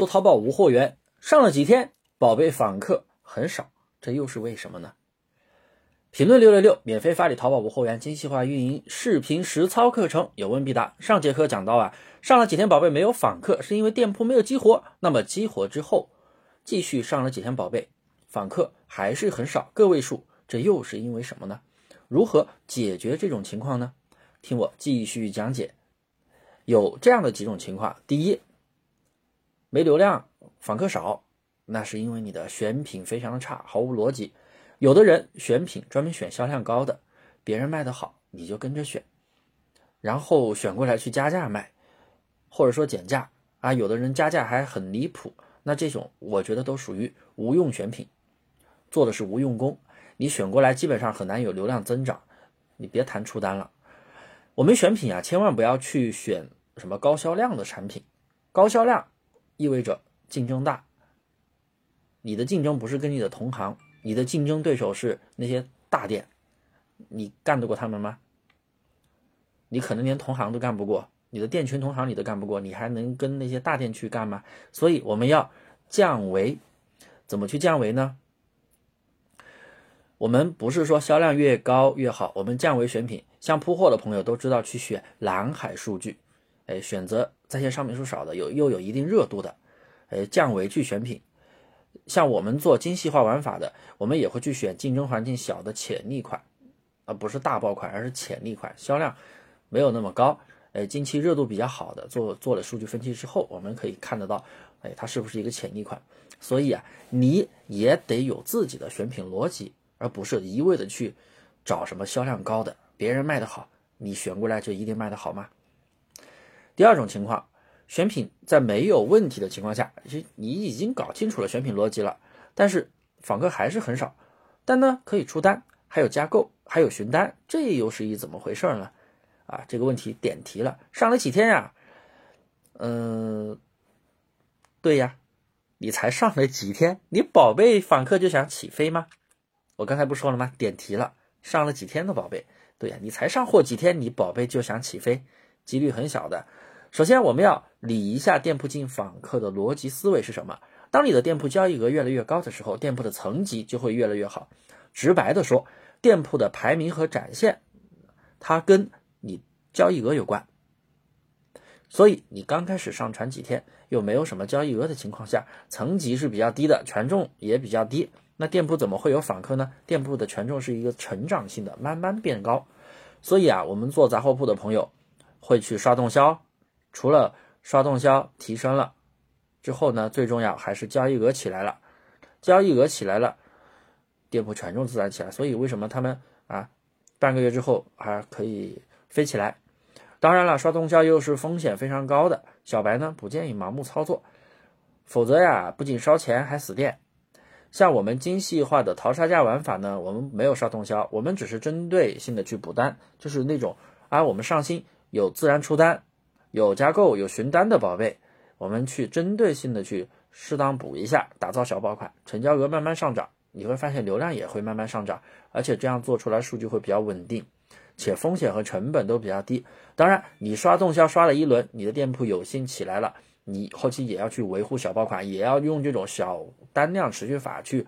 做淘宝无货源，上了几天，宝贝访客很少，这又是为什么呢？评论六六六，免费发你淘宝无货源精细化运营视频实操课程，有问必答。上节课讲到啊，上了几天宝贝没有访客，是因为店铺没有激活。那么激活之后，继续上了几天宝贝，访客还是很少，个位数，这又是因为什么呢？如何解决这种情况呢？听我继续讲解。有这样的几种情况，第一。没流量，访客少，那是因为你的选品非常的差，毫无逻辑。有的人选品专门选销量高的，别人卖的好，你就跟着选，然后选过来去加价卖，或者说减价啊。有的人加价还很离谱，那这种我觉得都属于无用选品，做的是无用功。你选过来基本上很难有流量增长，你别谈出单了。我们选品啊，千万不要去选什么高销量的产品，高销量。意味着竞争大，你的竞争不是跟你的同行，你的竞争对手是那些大店，你干得过他们吗？你可能连同行都干不过，你的店群同行你都干不过，你还能跟那些大店去干吗？所以我们要降维，怎么去降维呢？我们不是说销量越高越好，我们降维选品，像铺货的朋友都知道去选蓝海数据。哎，选择在线商品数少的，有又有一定热度的，哎，降维去选品。像我们做精细化玩法的，我们也会去选竞争环境小的潜力款，而不是大爆款，而是潜力款，销量没有那么高，哎，近期热度比较好的。做做了数据分析之后，我们可以看得到，哎，它是不是一个潜力款？所以啊，你也得有自己的选品逻辑，而不是一味的去找什么销量高的，别人卖的好，你选过来就一定卖的好吗？第二种情况，选品在没有问题的情况下，其实你已经搞清楚了选品逻辑了，但是访客还是很少，但呢可以出单，还有加购，还有询单，这又是一怎么回事呢？啊，这个问题点题了，上了几天呀？嗯，对呀，你才上了几天，你宝贝访客就想起飞吗？我刚才不说了吗？点题了，上了几天的宝贝，对呀，你才上货几天，你宝贝就想起飞，几率很小的。首先，我们要理一下店铺进访客的逻辑思维是什么。当你的店铺交易额越来越高的时候，店铺的层级就会越来越好。直白的说，店铺的排名和展现，它跟你交易额有关。所以，你刚开始上传几天，又没有什么交易额的情况下，层级是比较低的，权重也比较低，那店铺怎么会有访客呢？店铺的权重是一个成长性的，慢慢变高。所以啊，我们做杂货铺的朋友会去刷动销。除了刷动销提升了之后呢，最重要还是交易额起来了，交易额起来了，店铺权重自然起来。所以为什么他们啊半个月之后还可以飞起来？当然了，刷动销又是风险非常高的，小白呢不建议盲目操作，否则呀不仅烧钱还死店。像我们精细化的淘杀价玩法呢，我们没有刷动销，我们只是针对性的去补单，就是那种啊我们上新有自然出单。有加购有询单的宝贝，我们去针对性的去适当补一下，打造小爆款，成交额慢慢上涨，你会发现流量也会慢慢上涨，而且这样做出来数据会比较稳定，且风险和成本都比较低。当然，你刷动销刷了一轮，你的店铺有心起来了，你后期也要去维护小爆款，也要用这种小单量持续法去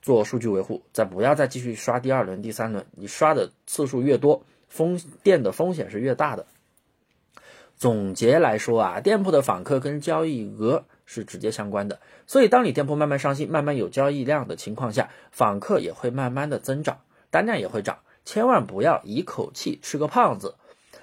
做数据维护，再不要再继续刷第二轮、第三轮，你刷的次数越多，风店的风险是越大的。总结来说啊，店铺的访客跟交易额是直接相关的，所以当你店铺慢慢上新、慢慢有交易量的情况下，访客也会慢慢的增长，单量也会涨。千万不要一口气吃个胖子，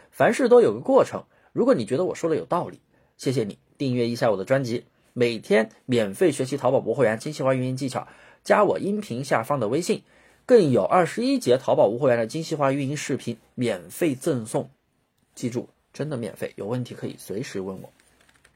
凡事都有个过程。如果你觉得我说的有道理，谢谢你订阅一下我的专辑，每天免费学习淘宝无货源精细化运营技巧，加我音频下方的微信，更有二十一节淘宝无货源的精细化运营视频免费赠送，记住。真的免费，有问题可以随时问我。